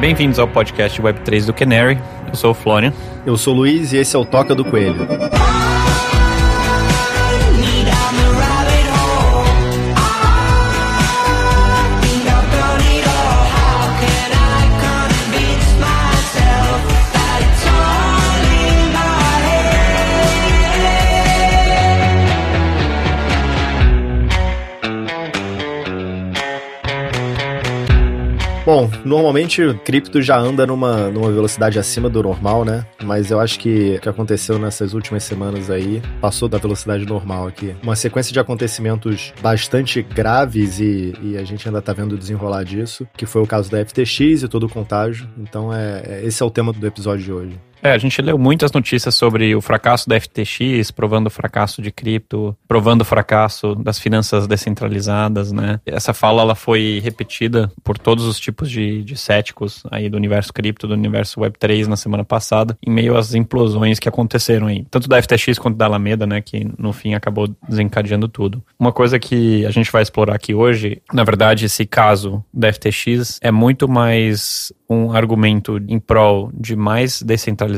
Bem-vindos ao podcast Web3 do Canary. Eu sou o Florian. Eu sou o Luiz e esse é o Toca do Coelho. Bom, normalmente o cripto já anda numa, numa velocidade acima do normal, né? Mas eu acho que o que aconteceu nessas últimas semanas aí passou da velocidade normal aqui. Uma sequência de acontecimentos bastante graves e, e a gente ainda tá vendo desenrolar disso, que foi o caso da FTX e todo o contágio. Então, é, é esse é o tema do episódio de hoje. É, a gente leu muitas notícias sobre o fracasso da FTX, provando o fracasso de cripto, provando o fracasso das finanças descentralizadas, né? Essa fala ela foi repetida por todos os tipos de, de céticos aí do universo cripto, do universo Web3 na semana passada, em meio às implosões que aconteceram aí, tanto da FTX quanto da Alameda, né, que no fim acabou desencadeando tudo. Uma coisa que a gente vai explorar aqui hoje, na verdade, esse caso da FTX é muito mais um argumento em prol de mais descentralização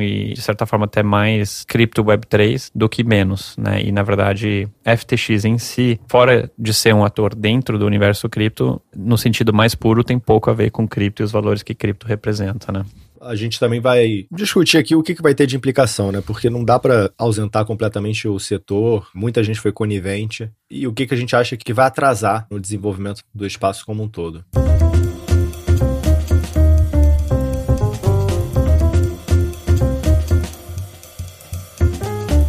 e, de certa forma, até mais cripto Web3 do que menos, né? E, na verdade, FTX em si, fora de ser um ator dentro do universo cripto, no sentido mais puro, tem pouco a ver com cripto e os valores que cripto representa, né? a gente também vai discutir aqui o que, que vai ter de implicação, né? Porque não dá para ausentar completamente o setor, muita gente foi conivente, e o que, que a gente acha que vai atrasar no desenvolvimento do espaço como um todo.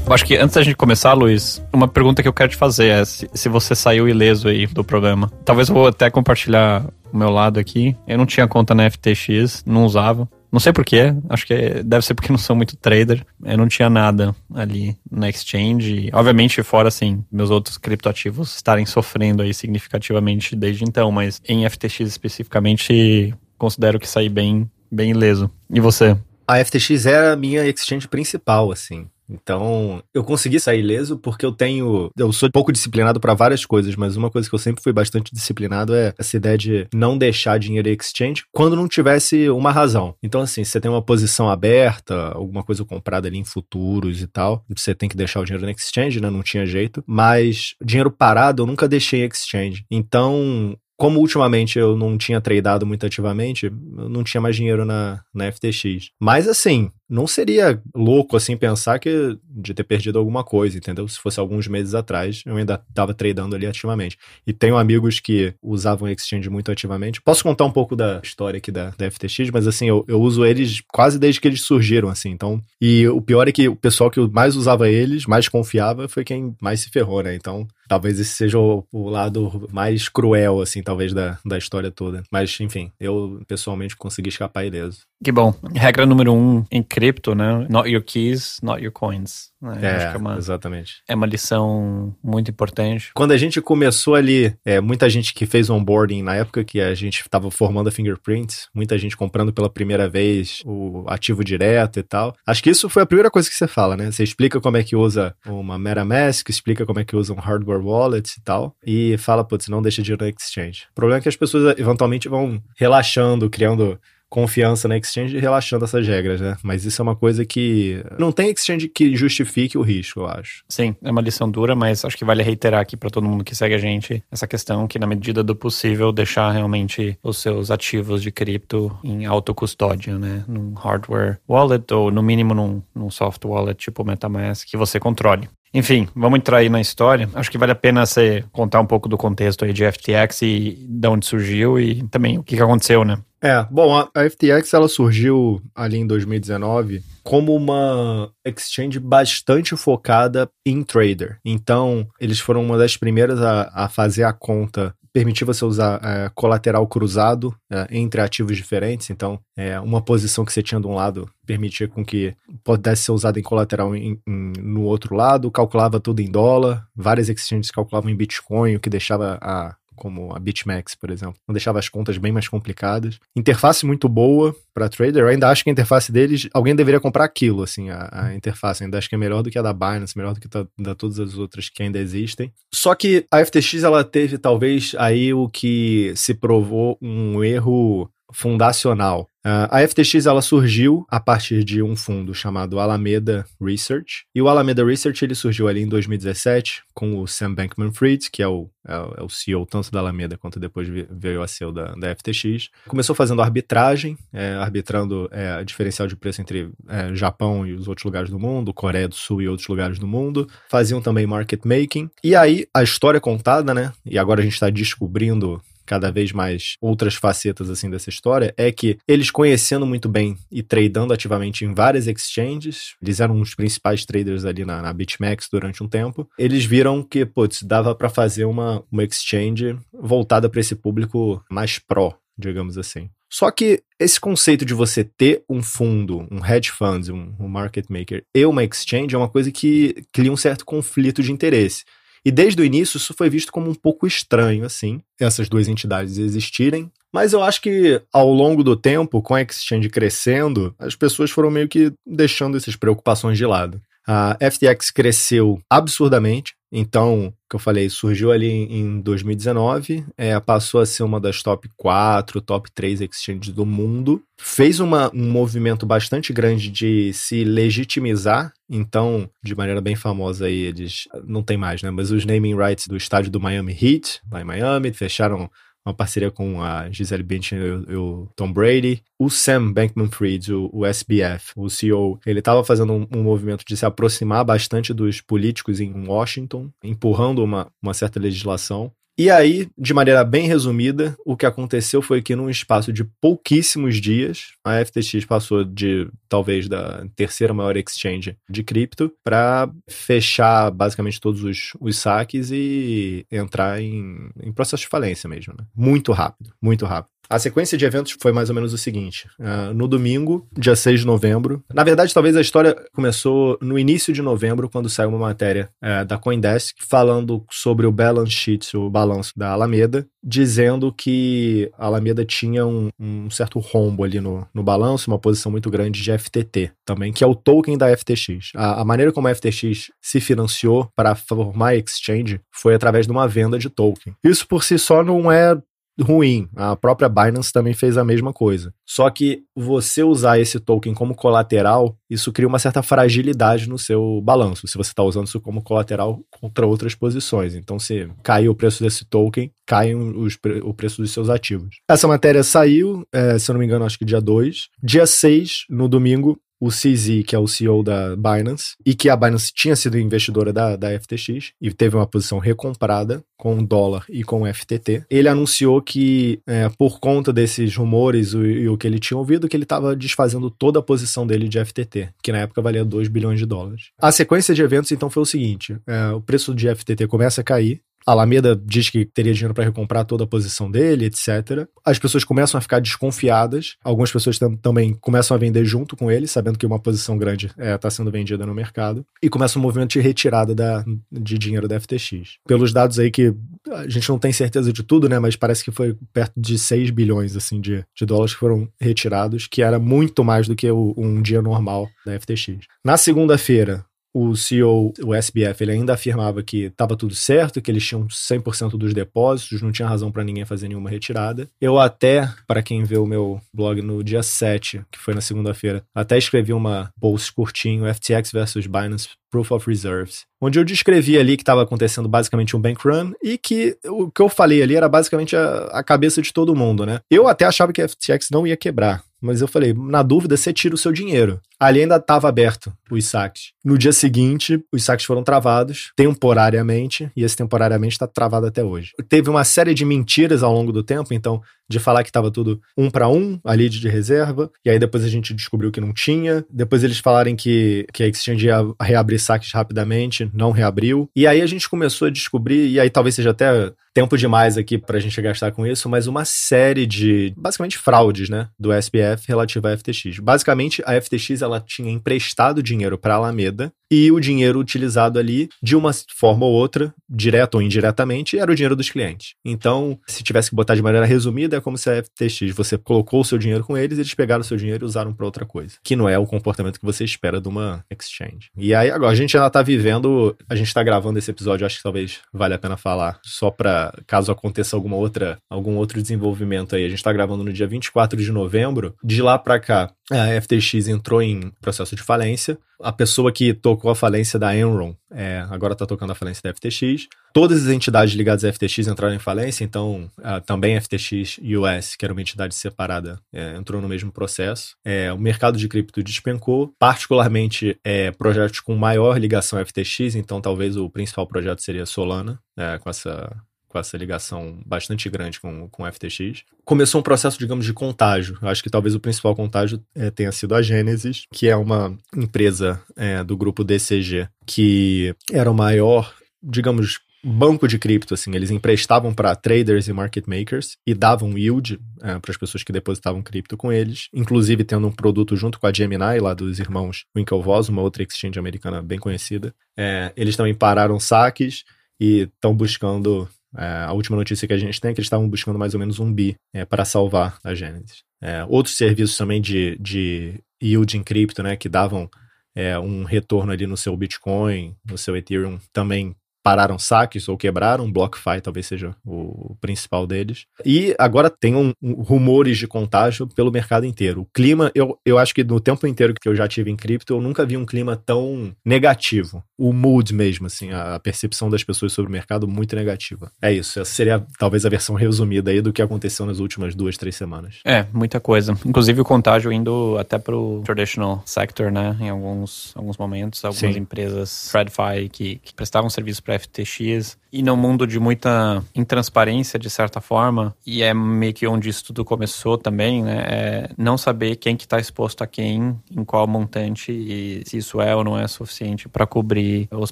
Eu acho que antes da gente começar, Luiz, uma pergunta que eu quero te fazer é se, se você saiu ileso aí do programa. Talvez eu vou até compartilhar o meu lado aqui. Eu não tinha conta na FTX, não usava. Não sei porquê, acho que deve ser porque não sou muito trader. Eu não tinha nada ali na exchange. Obviamente, fora assim, meus outros criptoativos estarem sofrendo aí significativamente desde então, mas em FTX especificamente, considero que saí bem, bem ileso. E você? A FTX era a minha exchange principal, assim. Então, eu consegui sair ileso porque eu tenho. Eu sou pouco disciplinado para várias coisas, mas uma coisa que eu sempre fui bastante disciplinado é essa ideia de não deixar dinheiro em exchange quando não tivesse uma razão. Então, assim, você tem uma posição aberta, alguma coisa comprada ali em futuros e tal, você tem que deixar o dinheiro no exchange, né? Não tinha jeito. Mas dinheiro parado eu nunca deixei em exchange. Então, como ultimamente eu não tinha tradado muito ativamente, eu não tinha mais dinheiro na, na FTX. Mas assim, não seria louco assim pensar que de ter perdido alguma coisa, entendeu? Se fosse alguns meses atrás, eu ainda estava tradando ali ativamente. E tenho amigos que usavam exchange muito ativamente. Posso contar um pouco da história aqui da, da FTX, mas assim, eu, eu uso eles quase desde que eles surgiram, assim. Então, e o pior é que o pessoal que mais usava eles, mais confiava, foi quem mais se ferrou, né? Então, talvez esse seja o, o lado mais cruel, assim, talvez da, da história toda. Mas, enfim, eu pessoalmente consegui escapar ileso. Que bom. Regra número um em cripto, né? Not your keys, not your coins. Né? É, é uma, exatamente. É uma lição muito importante. Quando a gente começou ali, é, muita gente que fez onboarding na época que a gente estava formando a Fingerprints, muita gente comprando pela primeira vez o ativo direto e tal. Acho que isso foi a primeira coisa que você fala, né? Você explica como é que usa uma MetaMask, explica como é que usa um hardware wallet e tal, e fala, putz, não deixa dinheiro no exchange. O problema é que as pessoas eventualmente vão relaxando, criando confiança na exchange relaxando essas regras, né? Mas isso é uma coisa que não tem exchange que justifique o risco, eu acho. Sim, é uma lição dura, mas acho que vale reiterar aqui para todo mundo que segue a gente essa questão que na medida do possível deixar realmente os seus ativos de cripto em autocustódia, né? Num hardware wallet ou no mínimo num, num soft wallet tipo MetaMask que você controle. Enfim, vamos entrar aí na história. Acho que vale a pena você contar um pouco do contexto aí de FTX e de onde surgiu e também o que, que aconteceu, né? É, bom, a, FTX ela surgiu ali em 2019 como uma exchange bastante focada em trader. Então, eles foram uma das primeiras a, a fazer a conta permitir você usar é, colateral cruzado é, entre ativos diferentes. Então, é, uma posição que você tinha de um lado permitia com que pudesse ser usada em colateral em, em, no outro lado, calculava tudo em dólar. Várias exchanges calculavam em Bitcoin, o que deixava a como a BitMEX, por exemplo. Não deixava as contas bem mais complicadas. Interface muito boa para trader. Eu ainda acho que a interface deles, alguém deveria comprar aquilo, assim, a, a interface. Eu ainda acho que é melhor do que a da Binance, melhor do que a, da todas as outras que ainda existem. Só que a FTX, ela teve talvez aí o que se provou um erro fundacional. Uh, a FTX ela surgiu a partir de um fundo chamado Alameda Research. E o Alameda Research ele surgiu ali em 2017 com o Sam Bankman-Fried, que é o, é, o CEO tanto da Alameda quanto depois veio a CEO da, da FTX. Começou fazendo arbitragem, é, arbitrando é, diferencial de preço entre é, Japão e os outros lugares do mundo, Coreia do Sul e outros lugares do mundo. Faziam também market making. E aí a história contada, né? E agora a gente está descobrindo cada vez mais outras facetas assim dessa história é que eles conhecendo muito bem e tradando ativamente em várias exchanges, eles eram os principais traders ali na, na BitMEX durante um tempo, eles viram que, putz, dava para fazer uma, uma exchange voltada para esse público mais pró, digamos assim. Só que esse conceito de você ter um fundo, um hedge fund, um, um market maker e uma exchange é uma coisa que cria um certo conflito de interesse. E desde o início isso foi visto como um pouco estranho, assim, essas duas entidades existirem. Mas eu acho que ao longo do tempo, com a Exchange crescendo, as pessoas foram meio que deixando essas preocupações de lado. A FTX cresceu absurdamente, então, que eu falei, surgiu ali em 2019, é, passou a ser uma das top 4, top 3 exchanges do mundo, fez uma, um movimento bastante grande de se legitimizar, então, de maneira bem famosa aí, eles, não tem mais, né, mas os naming rights do estádio do Miami Heat, lá em Miami, fecharam uma parceria com a Gisele Bündchen e o Tom Brady. O Sam Bankman-Fried, o, o, SBF, o CEO, ele estava fazendo um, um, movimento de se aproximar bastante dos políticos em Washington, empurrando uma, uma certa legislação. E aí, de maneira bem resumida, o que aconteceu foi que num espaço de pouquíssimos dias, a FTX passou de talvez da terceira maior exchange de cripto para fechar basicamente todos os, os saques e entrar em, em processo de falência mesmo. Né? Muito rápido, muito rápido. A sequência de eventos foi mais ou menos o seguinte: uh, no domingo, dia 6 de novembro. Na verdade, talvez a história começou no início de novembro, quando saiu uma matéria uh, da Coindesk falando sobre o balance sheet, o balanço da Alameda, dizendo que a Alameda tinha um, um certo rombo ali no, no balanço, uma posição muito grande de FTT também, que é o token da FTX. A, a maneira como a FTX se financiou para formar a exchange foi através de uma venda de token. Isso por si só não é ruim. A própria Binance também fez a mesma coisa. Só que você usar esse token como colateral, isso cria uma certa fragilidade no seu balanço, se você está usando isso como colateral contra outras posições. Então, se cair o preço desse token, cai os, o preço dos seus ativos. Essa matéria saiu, é, se eu não me engano, acho que dia 2. Dia 6, no domingo, o CZ, que é o CEO da Binance, e que a Binance tinha sido investidora da, da FTX e teve uma posição recomprada com dólar e com FTT. Ele anunciou que, é, por conta desses rumores e, e, o que ele tinha ouvido, que ele estava desfazendo toda a posição dele de FTT, que na época valia 2 bilhões de dólares. A sequência de eventos, então, foi o seguinte: é, o preço de FTT começa a cair, Alameda diz que teria dinheiro para recomprar toda a posição dele, etc. As pessoas começam a ficar desconfiadas. Algumas pessoas tam também começam a vender junto com ele, sabendo que uma posição grande está é, tá sendo vendida no mercado. E começa um movimento de retirada da, de dinheiro da FTX. Pelos dados aí que a gente não tem certeza de tudo, né? Mas parece que foi perto de 6 bilhões assim, de, de dólares que foram retirados, que era muito mais do que o, um dia normal da FTX. Na segunda-feira, o CEO, o SBF, ele ainda afirmava que estava tudo certo, que eles tinham 100% dos depósitos, não tinha razão para ninguém fazer nenhuma retirada. Eu até, para quem vê o meu blog no dia 7, que foi na segunda-feira, até escrevi uma post curtinho, FTX versus Binance Proof of Reserves, onde eu descrevi ali que estava acontecendo basicamente um bank run e que o que eu falei ali era basicamente a, a cabeça de todo mundo, né? Eu até achava que a FTX não ia quebrar, mas eu falei, na dúvida, você tira o seu dinheiro. Ali ainda estava aberto os saques. No dia seguinte, os saques foram travados temporariamente, e esse temporariamente está travado até hoje. Teve uma série de mentiras ao longo do tempo, então, de falar que estava tudo um para um, ali de reserva, e aí depois a gente descobriu que não tinha. Depois eles falarem que, que a Exchange ia reabrir saques rapidamente, não reabriu. E aí a gente começou a descobrir, e aí talvez seja até tempo demais aqui para a gente gastar com isso, mas uma série de, basicamente, fraudes, né, do SPF relativa à FTX. Basicamente, a FTX ela tinha emprestado dinheiro para a Alameda e o dinheiro utilizado ali, de uma forma ou outra, direta ou indiretamente, era o dinheiro dos clientes. Então, se tivesse que botar de maneira resumida, é como se a FTX, você colocou o seu dinheiro com eles, eles pegaram o seu dinheiro e usaram para outra coisa, que não é o comportamento que você espera de uma exchange. E aí, agora, a gente ainda tá vivendo, a gente tá gravando esse episódio, acho que talvez vale a pena falar, só para caso aconteça alguma outra, algum outro desenvolvimento aí. A gente tá gravando no dia 24 de novembro, de lá para cá, a FTX entrou em processo de falência. A pessoa que tocou a falência da Enron é, agora está tocando a falência da FTX. Todas as entidades ligadas à FTX entraram em falência, então uh, também a FTX US, que era uma entidade separada, é, entrou no mesmo processo. É, o mercado de cripto despencou, particularmente é, projetos com maior ligação à FTX, então talvez o principal projeto seria Solana, é, com essa com essa ligação bastante grande com, com o FTX. Começou um processo, digamos, de contágio. Eu acho que talvez o principal contágio é, tenha sido a Genesis, que é uma empresa é, do grupo DCG, que era o maior, digamos, banco de cripto, assim, eles emprestavam para traders e market makers e davam yield é, para as pessoas que depositavam cripto com eles, inclusive tendo um produto junto com a Gemini, lá dos irmãos Winklevoss, uma outra exchange americana bem conhecida. É, eles também pararam saques e estão buscando a última notícia que a gente tem é que eles estavam buscando mais ou menos um bi é, para salvar a Genesis. É, outros serviços também de, de yield em cripto, né, que davam é, um retorno ali no seu Bitcoin, no seu Ethereum, também pararam saques ou quebraram, BlockFi talvez seja o principal deles. E agora tem um, um, rumores de contágio pelo mercado inteiro. O clima, eu, eu acho que no tempo inteiro que eu já tive em cripto, eu nunca vi um clima tão negativo. O mood mesmo, assim, a percepção das pessoas sobre o mercado muito negativa. É isso, essa seria talvez a versão resumida aí do que aconteceu nas últimas duas, três semanas. É, muita coisa. Inclusive o contágio indo até pro traditional sector, né, em alguns, alguns momentos. Algumas Sim. empresas, TradFi, que, que prestavam serviço para FTX e num mundo de muita intransparência, de certa forma, e é meio que onde isso tudo começou também, né? É não saber quem que está exposto a quem, em qual montante e se isso é ou não é suficiente para cobrir os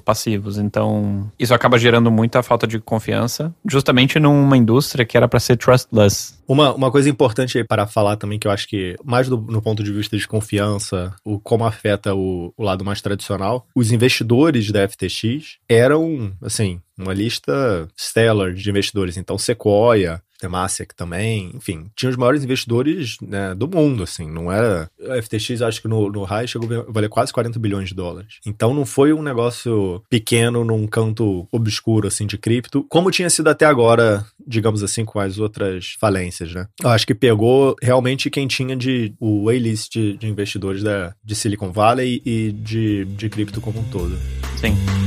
passivos. Então, isso acaba gerando muita falta de confiança, justamente numa indústria que era para ser trustless. Uma, uma coisa importante aí para falar também, que eu acho que, mais do, no ponto de vista de confiança, o como afeta o, o lado mais tradicional, os investidores da FTX eram, assim, uma lista stellar de investidores. Então, Sequoia, Temasek também, enfim, tinha os maiores investidores né, do mundo, assim, não era... A FTX, acho que no, no high chegou a valer quase 40 bilhões de dólares. Então, não foi um negócio pequeno num canto obscuro, assim, de cripto, como tinha sido até agora, digamos assim, com as outras falências, né? Eu acho que pegou realmente quem tinha de o A-list de, de, investidores da, de Silicon Valley e de, de cripto como um todo. Sim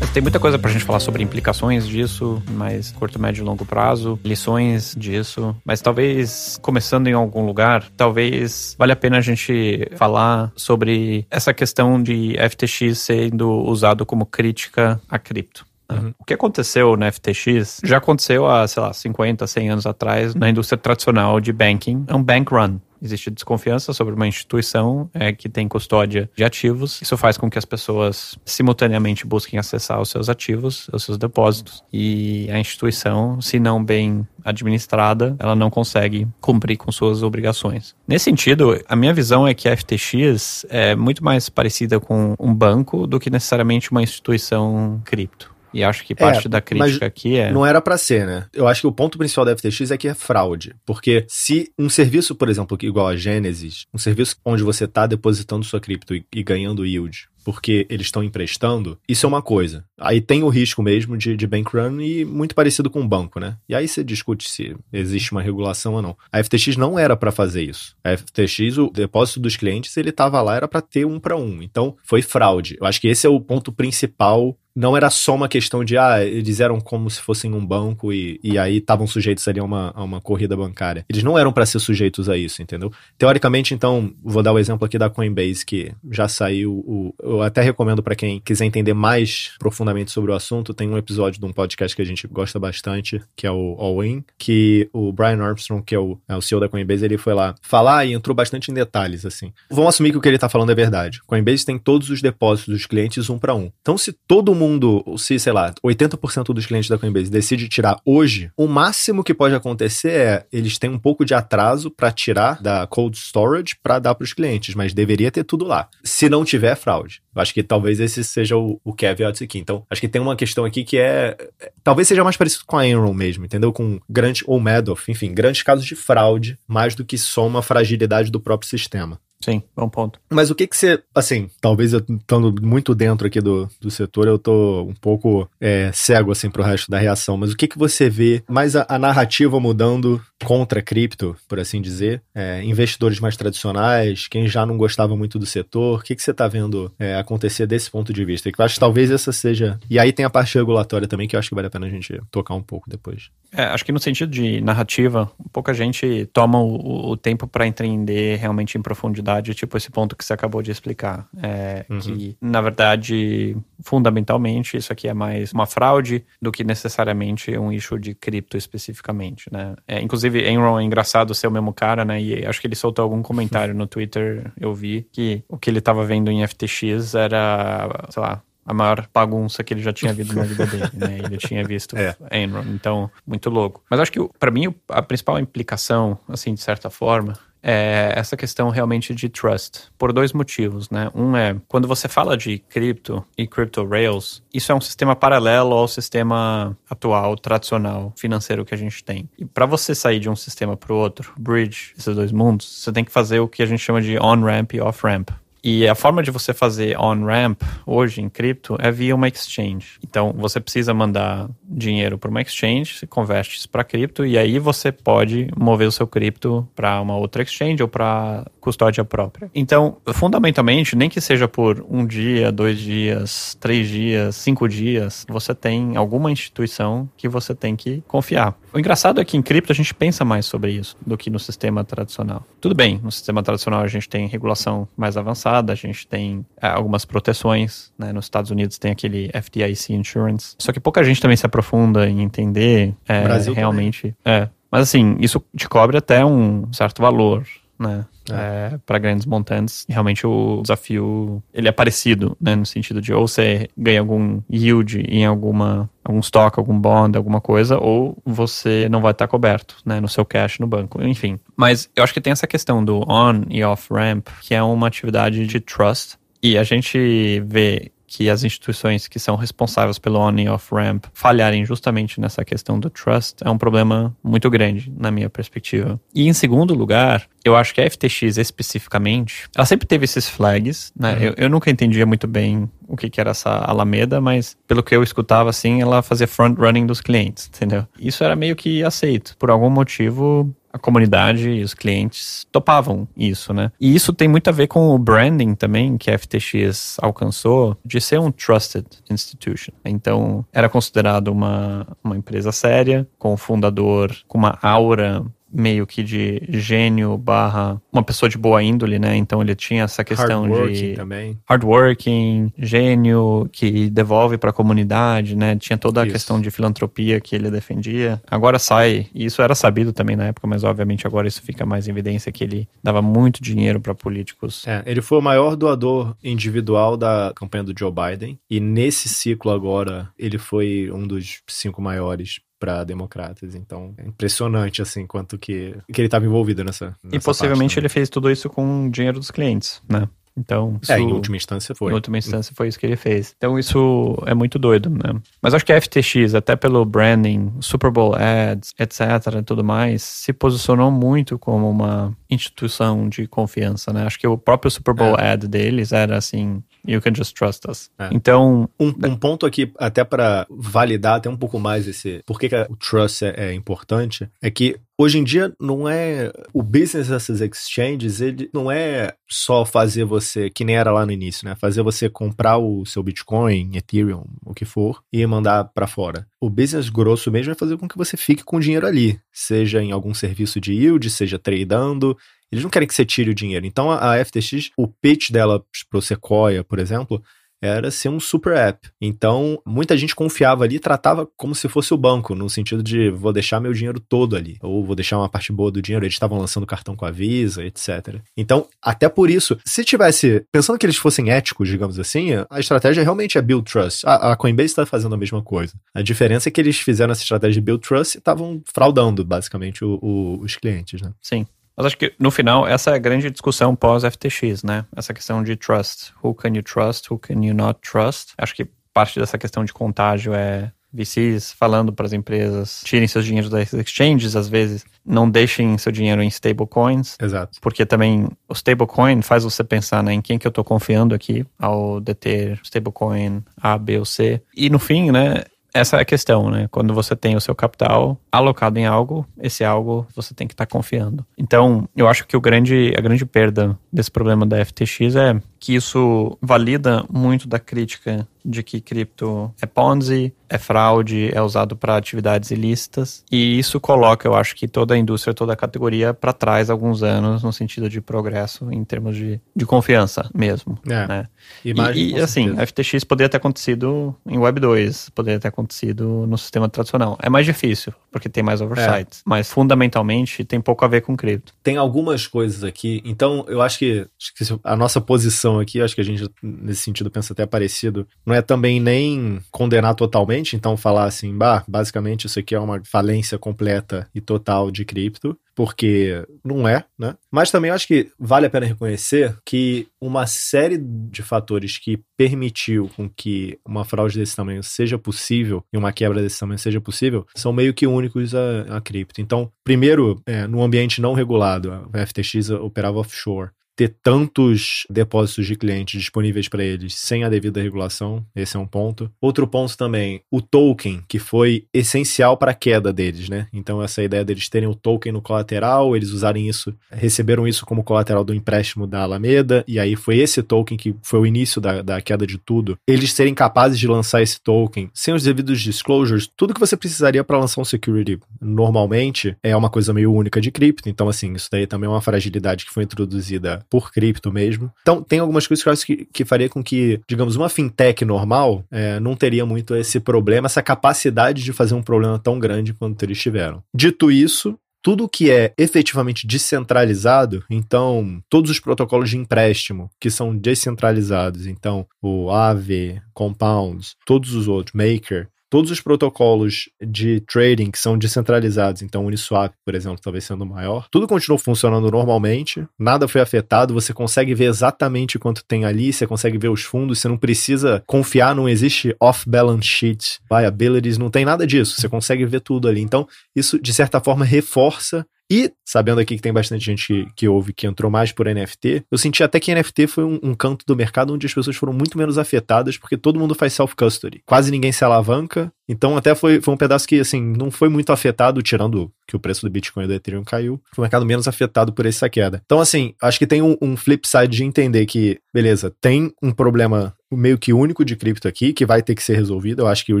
tem muita coisa pra gente falar sobre implicações disso, mais curto, médio e longo prazo, lições disso, mas talvez começando em algum lugar, talvez valha a pena a gente falar sobre essa questão de FTX sendo usado como crítica a cripto. Uhum. O que aconteceu na FTX já aconteceu há, sei lá, 50, 100 anos atrás na indústria tradicional de banking. É um bank run existe desconfiança sobre uma instituição é, que tem custódia de ativos. Isso faz com que as pessoas simultaneamente busquem acessar os seus ativos, os seus depósitos. E a instituição, se não bem administrada, ela não consegue cumprir com suas obrigações. Nesse sentido, a minha visão é que a FTX é muito mais parecida com um banco do que necessariamente uma instituição cripto. E acho que parte é, da crítica aqui é. Não era para ser, né? Eu acho que o ponto principal da FTX é que é fraude. Porque se um serviço, por exemplo, igual a Genesis, um serviço onde você tá depositando sua cripto e, e ganhando yield, porque eles estão emprestando, isso é uma coisa. Aí tem o risco mesmo de, de bank run e muito parecido com o banco, né? E aí você discute se existe uma regulação ou não. A FTX não era para fazer isso. A FTX, o depósito dos clientes, ele tava lá, era para ter um para um. Então, foi fraude. Eu acho que esse é o ponto principal não era só uma questão de, ah, eles eram como se fossem um banco e, e aí estavam sujeitos ali a uma, a uma corrida bancária. Eles não eram para ser sujeitos a isso, entendeu? Teoricamente, então, vou dar o exemplo aqui da Coinbase, que já saiu. O, eu até recomendo para quem quiser entender mais profundamente sobre o assunto, tem um episódio de um podcast que a gente gosta bastante, que é o All In, que o Brian Armstrong, que é o, é o CEO da Coinbase, ele foi lá falar e entrou bastante em detalhes, assim. Vamos assumir que o que ele tá falando é verdade. Coinbase tem todos os depósitos dos clientes um para um. Então, se todo mundo mundo, se, sei lá, 80% dos clientes da Coinbase decide tirar hoje, o máximo que pode acontecer é eles têm um pouco de atraso para tirar da cold storage para dar para os clientes, mas deveria ter tudo lá. Se não tiver, é fraude. Acho que talvez esse seja o, o caveat aqui. Então, acho que tem uma questão aqui que é. Talvez seja mais parecido com a Enron mesmo, entendeu? Com grande. ou Madoff, enfim, grandes casos de fraude, mais do que só uma fragilidade do próprio sistema. Sim, bom ponto. Mas o que que você, assim, talvez eu estando muito dentro aqui do, do setor, eu tô um pouco é, cego, assim, pro resto da reação, mas o que que você vê mais a, a narrativa mudando contra cripto, por assim dizer? É, investidores mais tradicionais, quem já não gostava muito do setor, o que que você tá vendo é, acontecer desse ponto de vista? Que eu acho que talvez essa seja... E aí tem a parte regulatória também, que eu acho que vale a pena a gente tocar um pouco depois. É, acho que no sentido de narrativa, pouca gente toma o, o tempo para entender realmente em profundidade, tipo esse ponto que você acabou de explicar. É, uhum. Que, na verdade, fundamentalmente, isso aqui é mais uma fraude do que necessariamente um issue de cripto especificamente, né? É, inclusive, Enron é engraçado ser o mesmo cara, né? E acho que ele soltou algum comentário no Twitter, eu vi, que o que ele estava vendo em FTX era, sei lá, a maior bagunça que ele já tinha visto na vida dele, né? Ele tinha visto é. Enron, então, muito louco. Mas acho que, para mim, a principal implicação, assim, de certa forma, é essa questão realmente de trust, por dois motivos, né? Um é, quando você fala de cripto e crypto rails, isso é um sistema paralelo ao sistema atual, tradicional, financeiro que a gente tem. E para você sair de um sistema para o outro, bridge esses dois mundos, você tem que fazer o que a gente chama de on-ramp e off-ramp. E a forma de você fazer on-ramp hoje em cripto é via uma exchange. Então você precisa mandar dinheiro para uma exchange, se converte isso para cripto e aí você pode mover o seu cripto para uma outra exchange ou para custódia própria. Então, fundamentalmente, nem que seja por um dia, dois dias, três dias, cinco dias, você tem alguma instituição que você tem que confiar. O engraçado é que em cripto a gente pensa mais sobre isso do que no sistema tradicional. Tudo bem, no sistema tradicional a gente tem regulação mais avançada, a gente tem é, algumas proteções, né? Nos Estados Unidos tem aquele FDIC Insurance. Só que pouca gente também se aprofunda em entender é, realmente. É. Mas assim, isso te cobre até um certo valor né? É. Para grandes montantes. Realmente o desafio ele é parecido, né? No sentido de ou você ganha algum yield em alguma algum stock, algum bond, alguma coisa, ou você não vai estar coberto, né? No seu cash no banco, enfim. Mas eu acho que tem essa questão do on e off ramp, que é uma atividade de trust. E a gente vê que as instituições que são responsáveis pelo on e off ramp falharem justamente nessa questão do trust é um problema muito grande, na minha perspectiva. E em segundo lugar, eu acho que a FTX especificamente, ela sempre teve esses flags, né? Uhum. Eu, eu nunca entendia muito bem o que, que era essa Alameda, mas pelo que eu escutava, assim, ela fazia front running dos clientes, entendeu? Isso era meio que aceito. Por algum motivo, a comunidade e os clientes topavam isso, né? E isso tem muito a ver com o branding também que a FTX alcançou de ser um trusted institution. Então, era considerado uma, uma empresa séria, com o fundador com uma aura meio que de gênio barra uma pessoa de boa índole, né? Então ele tinha essa questão hardworking de também. hardworking, gênio que devolve para a comunidade, né? Tinha toda a isso. questão de filantropia que ele defendia. Agora sai, e isso era sabido também na época, mas obviamente agora isso fica mais em evidência que ele dava muito dinheiro para políticos. É, ele foi o maior doador individual da campanha do Joe Biden e nesse ciclo agora ele foi um dos cinco maiores para democratas. Então, é impressionante, assim, quanto que, que ele estava envolvido nessa, nessa E possivelmente ele fez tudo isso com o dinheiro dos clientes, né? Então, isso, é, em última instância foi. Em última instância foi isso que ele fez. Então, isso é muito doido, né? Mas acho que a FTX, até pelo branding, Super Bowl ads, etc, e tudo mais, se posicionou muito como uma instituição de confiança, né? Acho que o próprio Super Bowl é. ad deles era assim, You can just trust us. É. Então. Um, um, ponto aqui, até para validar até um pouco mais esse. Por que, que o trust é, é, importante? É que hoje em dia não é. O business dessas exchanges, ele não é só fazer você, que nem era lá no início, né? Fazer você comprar o seu Bitcoin, Ethereum, o que for, e mandar para fora. O business grosso mesmo é fazer com que você fique com o dinheiro ali, seja em algum serviço de yield, seja tradando, eles não querem que você tire o dinheiro. Então a, FTX, o pitch dela pro Sequoia, por exemplo, era ser um super app. Então, muita gente confiava ali e tratava como se fosse o banco, no sentido de vou deixar meu dinheiro todo ali, ou vou deixar uma parte boa do dinheiro. Eles estavam lançando cartão com a Visa, etc. Então, até por isso, se tivesse, pensando que eles fossem éticos, digamos assim, a estratégia realmente é build trust. A, a Coinbase está fazendo a mesma coisa. A diferença é que eles fizeram essa estratégia de build trust e estavam fraudando, basicamente, o, o, os clientes, né? Sim. Mas acho que no final essa é a grande discussão pós-FTX, né? Essa questão de trust. Who can you trust? Who can you not trust? Acho que parte dessa questão de contágio é VCs falando para as empresas tirem seus dinheiros das exchanges, às vezes não deixem seu dinheiro em stablecoins. Exato. Porque também o stablecoin faz você pensar né, em quem que eu estou confiando aqui ao deter stablecoin A, B ou C. E no fim, né, essa é a questão, né? Quando você tem o seu capital alocado em algo, esse algo você tem que estar tá confiando. Então, eu acho que o grande, a grande perda desse problema da FTX é que isso valida muito da crítica de que cripto é Ponzi, é fraude, é usado para atividades ilícitas. E isso coloca, eu acho que toda a indústria, toda a categoria para trás alguns anos no sentido de progresso em termos de, de confiança mesmo. É. Né? Imagem, e, e assim, FTX poderia ter acontecido em Web 2, poderia ter acontecido no sistema tradicional. É mais difícil, porque tem mais oversight. É. Mas fundamentalmente tem pouco a ver com cripto. Tem algumas coisas aqui. Então, eu acho que, acho que a nossa posição aqui, acho que a gente, nesse sentido, pensa até parecido. Não é também nem condenar totalmente, então falar assim, bah, basicamente isso aqui é uma falência completa e total de cripto, porque não é, né? Mas também acho que vale a pena reconhecer que uma série de fatores que permitiu com que uma fraude desse tamanho seja possível e uma quebra desse tamanho seja possível são meio que únicos a, a cripto. Então, primeiro, é, no ambiente não regulado, a FTX operava offshore ter tantos depósitos de clientes disponíveis para eles sem a devida regulação, esse é um ponto. Outro ponto também, o token, que foi essencial para a queda deles, né? Então essa ideia deles terem o token no colateral, eles usarem isso, receberam isso como colateral do empréstimo da Alameda, e aí foi esse token que foi o início da, da queda de tudo. Eles serem capazes de lançar esse token sem os devidos disclosures, tudo que você precisaria para lançar um security normalmente é uma coisa meio única de cripto, então assim, isso daí também é uma fragilidade que foi introduzida por cripto mesmo. Então, tem algumas coisas que eu acho que, que faria com que, digamos, uma fintech normal é, não teria muito esse problema, essa capacidade de fazer um problema tão grande quanto eles tiveram. Dito isso, tudo que é efetivamente descentralizado, então todos os protocolos de empréstimo que são descentralizados, então o Aave, Compounds, todos os outros, Maker, todos os protocolos de trading que são descentralizados, então Uniswap, por exemplo, talvez sendo o maior, tudo continuou funcionando normalmente, nada foi afetado, você consegue ver exatamente quanto tem ali, você consegue ver os fundos, você não precisa confiar, não existe off-balance sheet liabilities, não tem nada disso, você consegue ver tudo ali. Então, isso de certa forma reforça e, sabendo aqui que tem bastante gente que, que ouve que entrou mais por NFT, eu senti até que NFT foi um, um canto do mercado onde as pessoas foram muito menos afetadas, porque todo mundo faz self-custody. Quase ninguém se alavanca. Então, até foi, foi um pedaço que, assim, não foi muito afetado, tirando que o preço do Bitcoin e do Ethereum caiu. Foi um mercado menos afetado por essa queda. Então, assim, acho que tem um, um flip side de entender que, beleza, tem um problema meio que único de cripto aqui, que vai ter que ser resolvido. Eu acho que o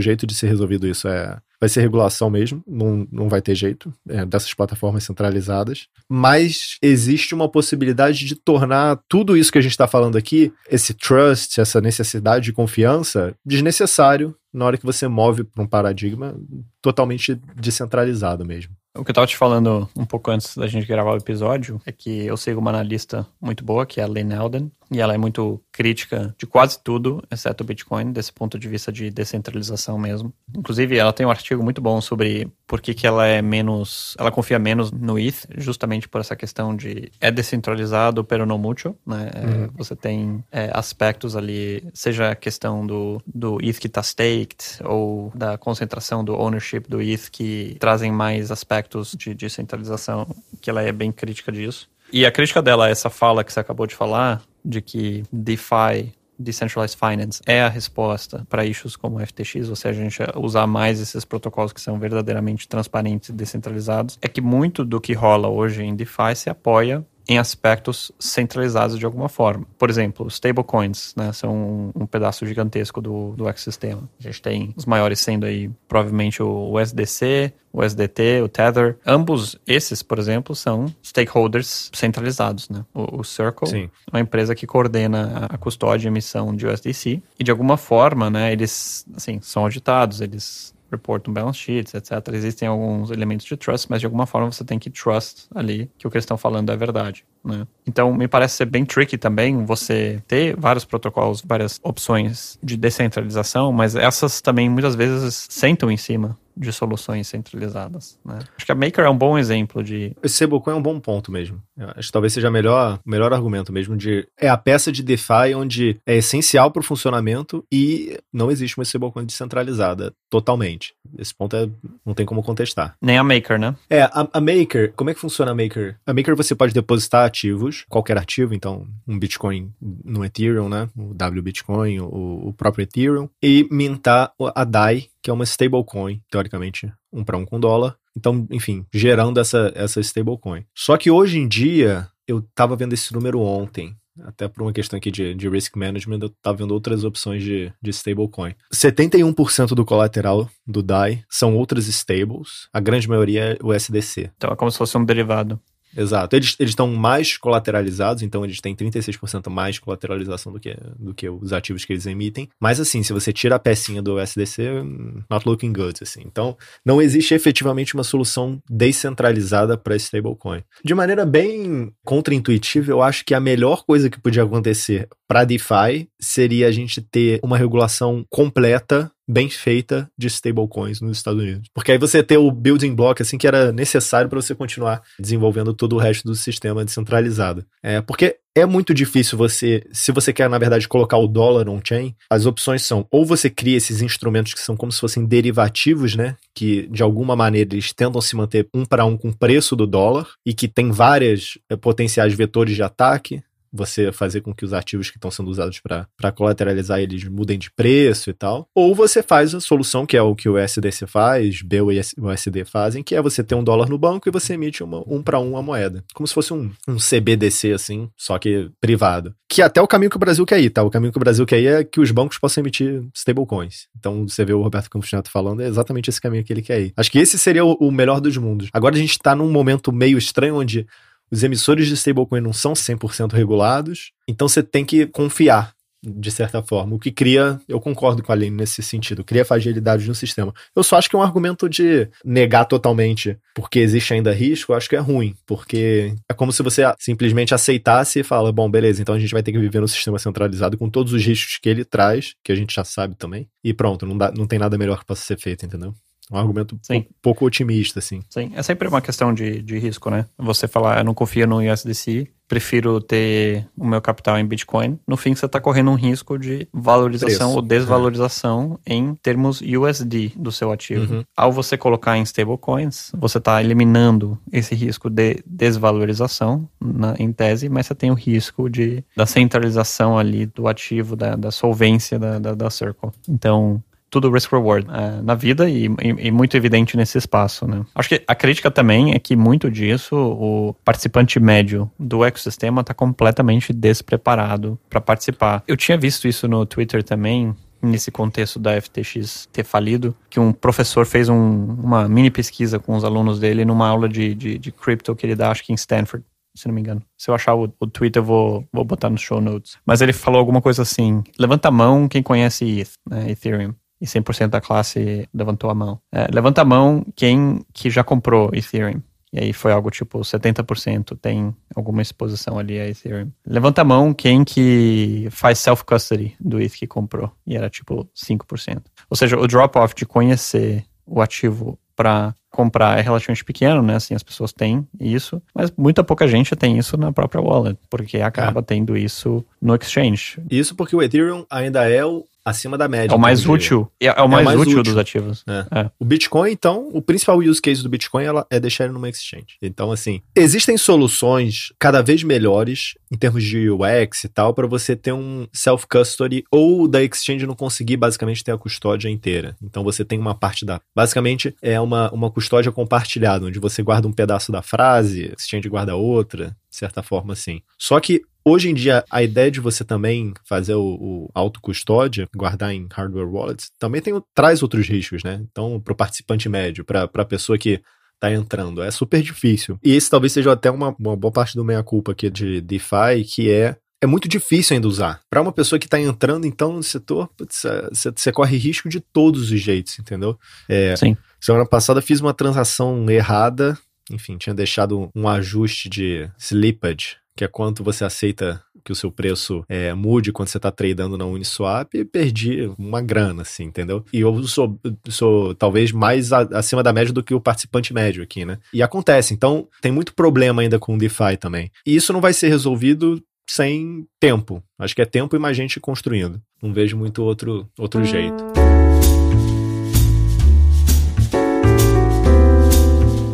jeito de ser resolvido isso é vai ser regulação mesmo, não, não vai ter jeito é, dessas plataformas centralizadas. Mas existe uma possibilidade de tornar tudo isso que a gente está falando aqui, esse trust, essa necessidade de confiança, desnecessário na hora que você move para um paradigma totalmente descentralizado mesmo. O que eu estava te falando um pouco antes da gente gravar o episódio é que eu sigo uma analista muito boa, que é a Lynn Elden, e ela é muito crítica de quase tudo, exceto o Bitcoin, desse ponto de vista de descentralização mesmo. Inclusive, ela tem um artigo muito bom sobre por que, que ela é menos. Ela confia menos no ETH, justamente por essa questão de é descentralizado, pero no mucho, né? É, uhum. Você tem é, aspectos ali, seja a questão do, do ETH que está staked, ou da concentração do ownership do ETH que trazem mais aspectos de descentralização, que ela é bem crítica disso. E a crítica dela a essa fala que você acabou de falar, de que DeFi Decentralized Finance é a resposta para issues como FTX, ou seja, a gente usar mais esses protocolos que são verdadeiramente transparentes e descentralizados, é que muito do que rola hoje em DeFi se apoia em aspectos centralizados de alguma forma. Por exemplo, stablecoins, né, são um, um, pedaço gigantesco do, do ecossistema. A gente tem os maiores sendo aí, provavelmente, o, o SDC, o SDT, o Tether. Ambos esses, por exemplo, são stakeholders centralizados, né? O, o Circle, Sim. uma empresa que coordena a custódia e emissão de USDC. E de alguma forma, né, eles, assim, são auditados, eles reportam balance sheets, etc. Existem alguns elementos de trust, mas de alguma forma você tem que trust ali que o que eles estão falando é verdade. Né? Então, me parece ser bem tricky também você ter vários protocolos, várias opções de descentralização, mas essas também muitas vezes sentam em cima de soluções centralizadas. Né? Acho que a Maker é um bom exemplo de. Esse stablecoin é um bom ponto mesmo. acho que talvez seja o melhor, melhor argumento mesmo de. É a peça de DeFi onde é essencial para o funcionamento e não existe uma stablecoin descentralizada totalmente. Esse ponto é, não tem como contestar. Nem a Maker, né? É, a, a Maker, como é que funciona a Maker? A Maker você pode depositar ativos, qualquer ativo, então um Bitcoin no Ethereum, né? O W Bitcoin, o, o próprio Ethereum, e mintar a DAI, que é uma stablecoin, teoricamente, um para um com dólar. Então, enfim, gerando essa, essa stablecoin. Só que hoje em dia, eu tava vendo esse número ontem, até por uma questão aqui de, de risk management, eu tava vendo outras opções de, de stablecoin. 71% do colateral do DAI são outras stables, a grande maioria é o SDC. Então é como se fosse um derivado. Exato. Eles estão mais colateralizados, então eles têm 36% mais colateralização do que, do que os ativos que eles emitem. Mas assim, se você tira a pecinha do SDC, not looking good, assim. Então, não existe efetivamente uma solução descentralizada para stablecoin. De maneira bem contraintuitiva, eu acho que a melhor coisa que podia acontecer para DeFi seria a gente ter uma regulação completa bem feita de stablecoins nos Estados Unidos. Porque aí você ter o building block assim que era necessário para você continuar desenvolvendo todo o resto do sistema descentralizado. É, porque é muito difícil você, se você quer na verdade colocar o dólar on-chain, as opções são ou você cria esses instrumentos que são como se fossem derivativos, né, que de alguma maneira eles tentam se manter um para um com o preço do dólar e que tem várias é, potenciais vetores de ataque, você fazer com que os ativos que estão sendo usados para colateralizar eles mudem de preço e tal. Ou você faz a solução que é o que o SDC faz, B e o USD fazem, que é você ter um dólar no banco e você emite uma, um para um a moeda. Como se fosse um, um CBDC, assim, só que privado. Que até o caminho que o Brasil quer ir, tá? O caminho que o Brasil quer ir é que os bancos possam emitir stablecoins. Então, você vê o Roberto Campos Neto falando, é exatamente esse caminho que ele quer ir. Acho que esse seria o, o melhor dos mundos. Agora a gente tá num momento meio estranho onde os emissores de stablecoin não são 100% regulados, então você tem que confiar, de certa forma. O que cria, eu concordo com a Aline nesse sentido, cria fragilidade no sistema. Eu só acho que é um argumento de negar totalmente porque existe ainda risco, eu acho que é ruim, porque é como se você simplesmente aceitasse e fala, bom, beleza, então a gente vai ter que viver no sistema centralizado com todos os riscos que ele traz, que a gente já sabe também, e pronto, não, dá, não tem nada melhor que possa ser feito, entendeu? Um argumento Sim. pouco otimista, assim. Sim, é sempre uma questão de, de risco, né? Você falar, eu não confio no USDC, prefiro ter o meu capital em Bitcoin. No fim, você está correndo um risco de valorização Preço. ou desvalorização é. em termos USD do seu ativo. Uhum. Ao você colocar em stablecoins, você está eliminando esse risco de desvalorização, na, em tese, mas você tem o risco de, da centralização ali do ativo, da, da solvência da, da, da Circle. Então, tudo risk-reward é, na vida e, e, e, muito evidente nesse espaço, né? Acho que a crítica também é que muito disso o participante médio do ecossistema está completamente despreparado para participar. Eu tinha visto isso no Twitter também, nesse contexto da FTX ter falido, que um professor fez um, uma mini pesquisa com os alunos dele numa aula de, de, de crypto que ele dá, acho que em Stanford se não me engano. Se eu achar o, o eu vou, vou botar nos show notes. Mas ele falou alguma coisa assim: levanta a mão quem conhece ETH, né, Ethereum e 100% da classe levantou a mão. É, levanta a mão quem que já comprou Ethereum. E aí foi algo tipo 70% tem alguma exposição ali a Ethereum. Levanta a mão quem que faz self-custody do ETH que comprou. E era tipo 5%. Ou seja, o drop-off de conhecer o ativo para comprar é relativamente pequeno, né? Assim, as pessoas têm isso, mas muita pouca gente tem isso na própria wallet, porque acaba é. tendo isso no exchange. Isso porque o Ethereum ainda é o acima da média. É o mais então, de- útil. É, é o mais, mais útil, útil. dos ativos. É. É. O Bitcoin, então, o principal use case do Bitcoin é deixar ele numa exchange. Então, assim, existem soluções cada vez melhores em termos de UX e tal, para você ter um self-custody ou da exchange não conseguir basicamente ter a custódia inteira. Então, você tem uma parte da. Basicamente, é uma, uma custódia compartilhada, onde você guarda um pedaço da frase, a exchange guarda outra, de certa forma, assim. Só que Hoje em dia, a ideia de você também fazer o, o autocustódia, guardar em hardware wallets, também tem, traz outros riscos, né? Então, para o participante médio, para a pessoa que tá entrando, é super difícil. E esse talvez seja até uma, uma boa parte do meia-culpa aqui de DeFi, que é é muito difícil ainda usar. Para uma pessoa que está entrando, então, no setor, você corre risco de todos os jeitos, entendeu? É, Sim. Semana passada fiz uma transação errada, enfim, tinha deixado um ajuste de slippage, que é quanto você aceita que o seu preço é, mude quando você está tradando na Uniswap, e perdi uma grana, assim, entendeu? E eu sou, sou talvez mais a- acima da média do que o participante médio aqui, né? E acontece, então tem muito problema ainda com o DeFi também. E isso não vai ser resolvido sem tempo. Acho que é tempo e mais gente construindo. Não vejo muito outro, outro jeito.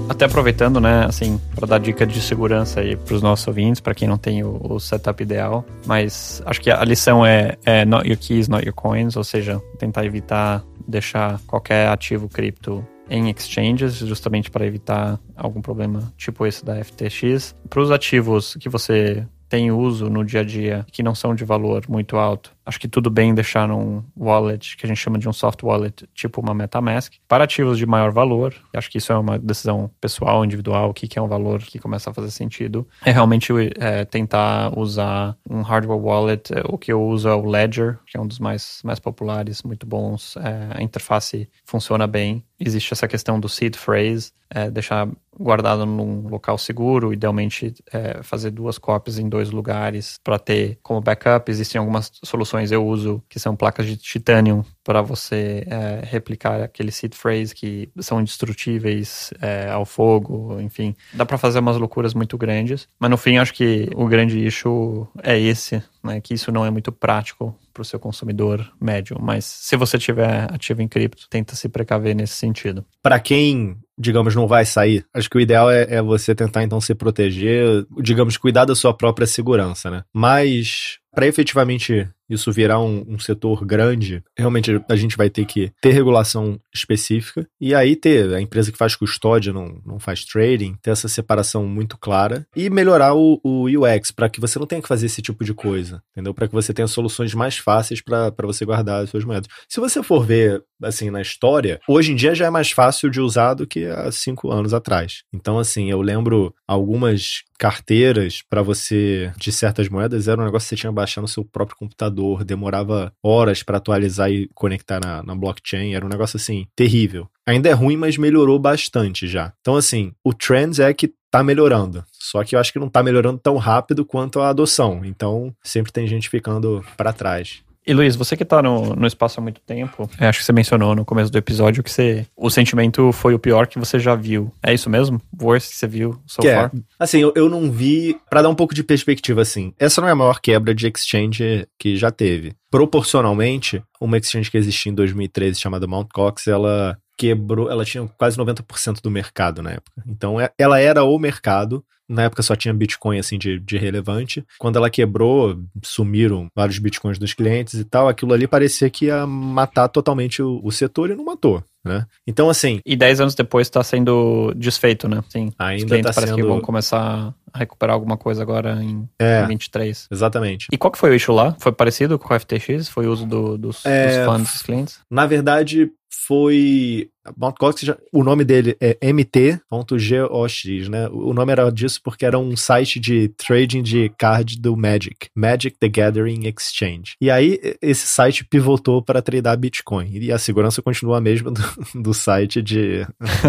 Até aproveitando, né, assim, para dar dica de segurança aí para os nossos ouvintes, para quem não tem o, o setup ideal, mas acho que a lição é, é not your keys, not your coins, ou seja, tentar evitar deixar qualquer ativo cripto em exchanges, justamente para evitar algum problema tipo esse da FTX. Para os ativos que você tem uso no dia a dia que não são de valor muito alto, acho que tudo bem deixar num wallet que a gente chama de um soft wallet, tipo uma MetaMask. Para ativos de maior valor, acho que isso é uma decisão pessoal, individual, o que, que é um valor que começa a fazer sentido, é realmente é, tentar usar um hardware wallet. É, O que eu uso é o Ledger, que é um dos mais, mais populares, muito bons. É, a interface funciona bem. Existe essa questão do seed phrase, é, deixar guardado num local seguro, idealmente é, fazer duas cópias em dois lugares para ter como backup. Existem algumas soluções eu uso que são placas de titânio para você é, replicar aquele seed phrase que são indestrutíveis é, ao fogo, enfim. Dá para fazer umas loucuras muito grandes, mas no fim acho que o grande issue é esse, né, que isso não é muito prático para o seu consumidor médio, mas se você tiver ativo em cripto, tenta se precaver nesse sentido. Para quem, digamos, não vai sair, acho que o ideal é, é, você tentar então se proteger, digamos, cuidar da sua própria segurança, né? Mas para efetivamente isso virar um, um, setor grande, realmente a gente vai ter que ter regulação específica e aí ter a empresa que faz custódia, não, não faz trading, ter essa separação muito clara e melhorar o, o UX para que você não tenha que fazer esse tipo de coisa, entendeu? Para que você tenha soluções mais fáceis para você guardar as suas moedas. Se você for ver, assim, na história, hoje em dia já é mais fácil de usar do que há cinco anos atrás. Então, assim, eu lembro algumas carteiras para você de certas moedas era um negócio que você tinha que baixar no seu próprio computador, demorava horas para atualizar e conectar na, na blockchain, era um negócio assim terrível. Ainda é ruim, mas melhorou bastante já. Então assim, o trend é que tá melhorando. Só que eu acho que não tá melhorando tão rápido quanto a adoção. Então, sempre tem gente ficando para trás. E Luiz, você que está no, no espaço há muito tempo, acho que você mencionou no começo do episódio que você, o sentimento foi o pior que você já viu. É isso mesmo? Worst que você viu so que far? É. Assim, eu, eu não vi. Para dar um pouco de perspectiva, assim, essa não é a maior quebra de exchange que já teve. Proporcionalmente, uma exchange que existia em 2013 chamada Mt. Gox, ela quebrou, ela tinha quase 90% do mercado na época. Então, ela era o mercado. Na época só tinha Bitcoin assim de, de relevante. Quando ela quebrou, sumiram vários Bitcoins dos clientes e tal. Aquilo ali parecia que ia matar totalmente o, o setor e não matou. Né? Então, assim. E 10 anos depois está sendo desfeito, né? Sim. Ainda Os clientes tá parece sendo... que vão começar a recuperar alguma coisa agora em, é, em 23. Exatamente. E qual que foi o issue lá? Foi parecido com o FTX? Foi o uso do, dos, é, dos funds dos clientes? Na verdade, foi. Mt. Gox, o nome dele é mt.gox, né? O nome era disso porque era um site de trading de card do Magic, Magic the Gathering Exchange. E aí esse site pivotou para tradar Bitcoin. E a segurança continua a mesma do, do site de,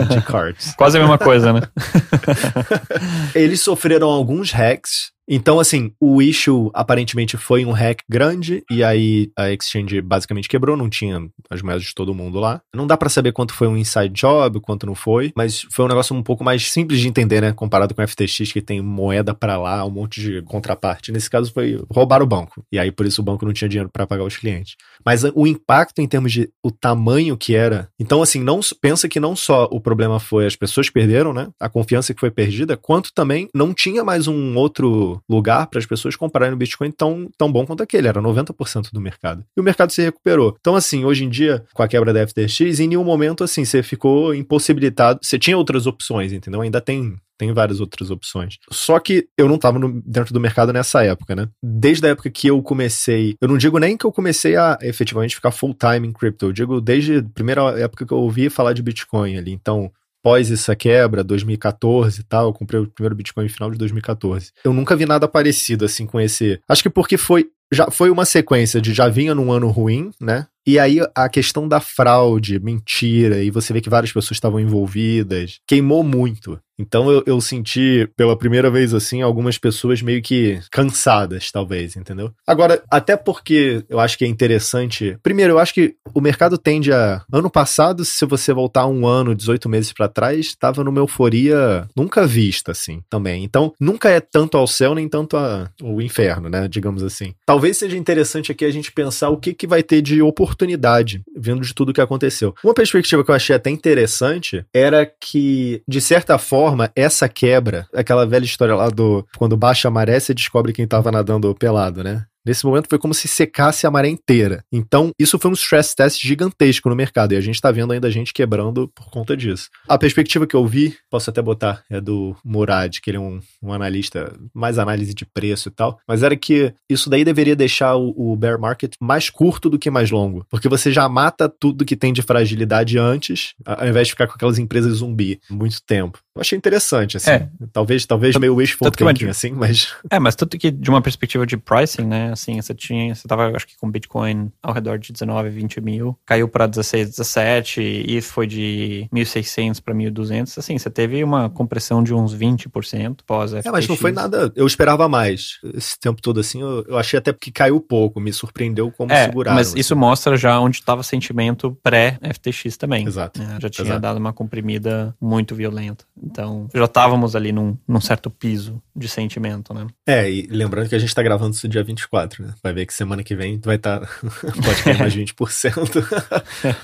de cards. Quase a mesma coisa, né? Eles sofreram alguns hacks Então, assim, o issue aparentemente foi um hack grande e aí a exchange basicamente quebrou, não tinha as moedas de todo mundo lá. Não dá para saber quanto foi um inside job, quanto não foi, mas foi um negócio um pouco mais simples de entender, né, comparado com o FTX que tem moeda para lá, um monte de contraparte. Nesse caso foi roubar o banco. E aí por isso o banco não tinha dinheiro para pagar os clientes. Mas o impacto em termos de o tamanho que era. Então, assim, não pensa que não só o problema foi as pessoas perderam, né? A confiança que foi perdida, quanto também não tinha mais um outro lugar para as pessoas comprarem o Bitcoin tão, tão bom quanto aquele. Era 90% do mercado. E o mercado se recuperou. Então, assim, hoje em dia, com a quebra da FTX, em nenhum momento, assim, você ficou impossibilitado. Você tinha outras opções, entendeu? Ainda tem tem várias outras opções. Só que eu não estava dentro do mercado nessa época, né? Desde a época que eu comecei, eu não digo nem que eu comecei a efetivamente ficar full time em crypto, eu digo desde a primeira época que eu ouvi falar de Bitcoin ali. Então, pós essa quebra, 2014 e tal, eu comprei o primeiro Bitcoin no final de 2014. Eu nunca vi nada parecido assim com esse. Acho que porque foi já foi uma sequência de já vinha num ano ruim, né? E aí a questão da fraude, mentira, e você vê que várias pessoas estavam envolvidas, queimou muito. Então eu, eu, senti, pela primeira vez assim, algumas pessoas meio que cansadas, talvez, entendeu? Agora, até porque eu acho que é interessante. Primeiro, eu acho que o mercado tende a. Ano passado, se você voltar um ano, 18 meses para trás, estava numa euforia nunca vista, assim, também. Então, nunca é tanto ao céu, nem tanto ao inferno, né? Digamos assim. Talvez seja interessante aqui a gente pensar o que, que vai ter de oportunidade vendo de tudo que aconteceu. Uma perspectiva que eu achei até interessante era que, de certa forma, essa quebra, aquela velha história lá do quando baixa a maré, você descobre quem estava nadando pelado, né? Nesse momento foi como se secasse a maré inteira. Então, isso foi um stress test gigantesco no mercado e a gente está vendo ainda gente quebrando por conta disso. A perspectiva que eu vi, posso até botar, é do Murad, que ele é um, um analista, mais análise de preço e tal, mas era que isso daí deveria deixar o, o bear market mais curto do que mais longo, porque você já mata tudo que tem de fragilidade antes, ao invés de ficar com aquelas empresas zumbi muito tempo. Eu achei interessante, assim. É. Talvez, talvez meio wishful thinking, assim, mas... É, mas tanto que de uma perspectiva de pricing, né, assim, você tinha, você tava, acho que com Bitcoin ao redor de 19, 20 mil, caiu para 16, 17, e foi de 1.600 para 1.200, assim, você teve uma compressão de uns 20% pós FTX. É, mas não foi nada, eu esperava mais. Esse tempo todo, assim, eu, eu achei até que caiu pouco, me surpreendeu como é, seguraram. mas assim. isso mostra já onde estava sentimento pré-FTX também. Exato. É, já tinha exato. dado uma comprimida muito violenta. Então, já estávamos ali num, num certo piso de sentimento, né? É, e lembrando que a gente tá gravando isso dia 24, né? Vai ver que semana que vem vai estar. Tá... pode cair mais 20%.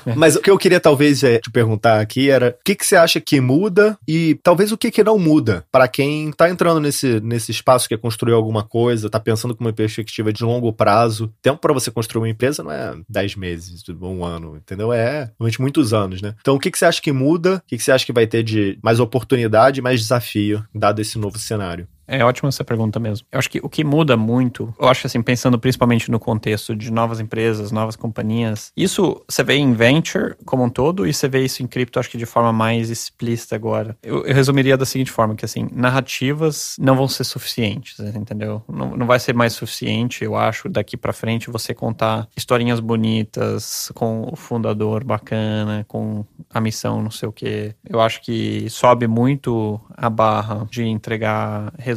Mas o que eu queria talvez é, te perguntar aqui era o que, que você acha que muda e talvez o que, que não muda para quem tá entrando nesse, nesse espaço que é construir alguma coisa, tá pensando com uma perspectiva de longo prazo. Tempo para você construir uma empresa não é 10 meses, um ano, entendeu? É realmente muitos anos, né? Então o que, que você acha que muda? O que, que você acha que vai ter de mais oportunidade, mais desafio, dado esse novo cenário? É ótima essa pergunta mesmo. Eu acho que o que muda muito, eu acho assim, pensando principalmente no contexto de novas empresas, novas companhias, isso você vê em venture como um todo e você vê isso em cripto, acho que de forma mais explícita agora. Eu, eu resumiria da seguinte forma, que assim, narrativas não vão ser suficientes, entendeu? Não, não vai ser mais suficiente, eu acho, daqui para frente você contar historinhas bonitas com o fundador bacana, com a missão, não sei o que. Eu acho que sobe muito a barra de entregar resultados,